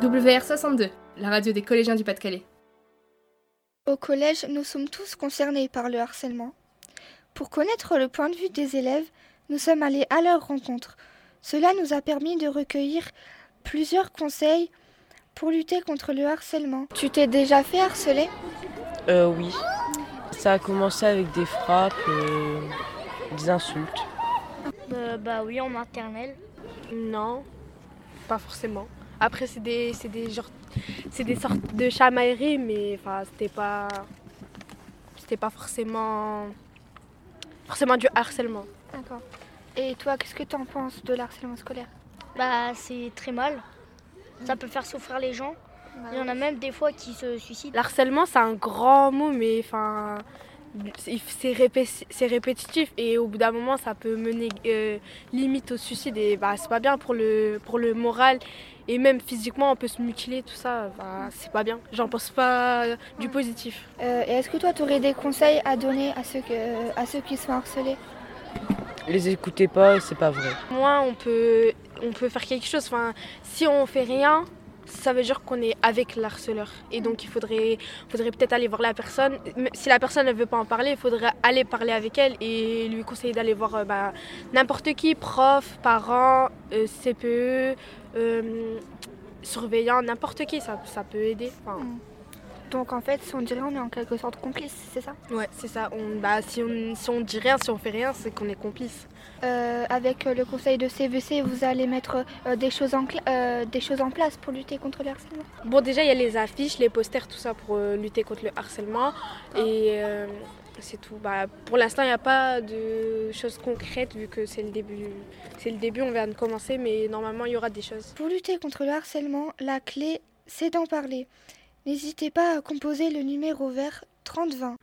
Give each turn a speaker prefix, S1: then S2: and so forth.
S1: WR62, la radio des collégiens du Pas-de-Calais.
S2: Au collège, nous sommes tous concernés par le harcèlement. Pour connaître le point de vue des élèves, nous sommes allés à leur rencontre. Cela nous a permis de recueillir plusieurs conseils pour lutter contre le harcèlement. Tu t'es déjà fait harceler?
S3: Euh, oui. Ça a commencé avec des frappes, et des insultes.
S4: Euh, bah oui, en maternelle.
S5: Non, pas forcément. Après, c'est des, c'est des, genre, c'est des sortes de chamailleries, mais enfin, c'était pas, c'était pas forcément, forcément du harcèlement.
S2: D'accord. Et toi, qu'est-ce que tu en penses de l'harcèlement scolaire?
S4: Bah c'est très mal. Ça peut faire souffrir les gens. Il y en a même des fois qui se suicident.
S5: L'harcèlement, c'est un grand mot, mais enfin, c'est, répé- c'est répétitif et au bout d'un moment, ça peut mener euh, limite au suicide et bah, c'est pas bien pour le, pour le moral et même physiquement, on peut se mutiler, tout ça, bah, c'est pas bien. J'en pense pas du positif.
S2: Euh, Et est-ce que toi, tu aurais des conseils à donner à ceux, que- à ceux qui sont harcelés
S3: Les écoutez pas, c'est pas vrai.
S5: Moi, on peut, on peut faire quelque chose. Enfin, si on fait rien, ça veut dire qu'on est avec l'harceleur. Et donc, il faudrait, faudrait peut-être aller voir la personne. Si la personne ne veut pas en parler, il faudrait aller parler avec elle et lui conseiller d'aller voir euh, bah, n'importe qui, prof, parents, euh, CPE, euh, surveillant, n'importe qui. Ça, ça peut aider. Enfin,
S2: Donc en fait, si on dirait, on est en quelque sorte complice, c'est ça?
S5: Ouais, c'est ça. On, bah, si on si on dit rien, si on fait rien, c'est qu'on est complice.
S2: Euh, Avec euh, le conseil de CVC, vous allez mettre euh, des, choses en euh, des choses en place pour lutter contre le harcèlement?
S5: Bon, déjà, il y a les affiches, les posters, tout ça pour lutter contre le harcèlement. Et euh, c'est tout. Bah, pour l'instant, il n'y a pas de choses concrètes vu que c'est le début. C'est le début, on vient de commencer, mais normalement, il y aura des choses.
S2: Pour lutter contre le harcèlement, la clé, c'est d'en parler. N'hésitez pas à composer le numéro vert 3020.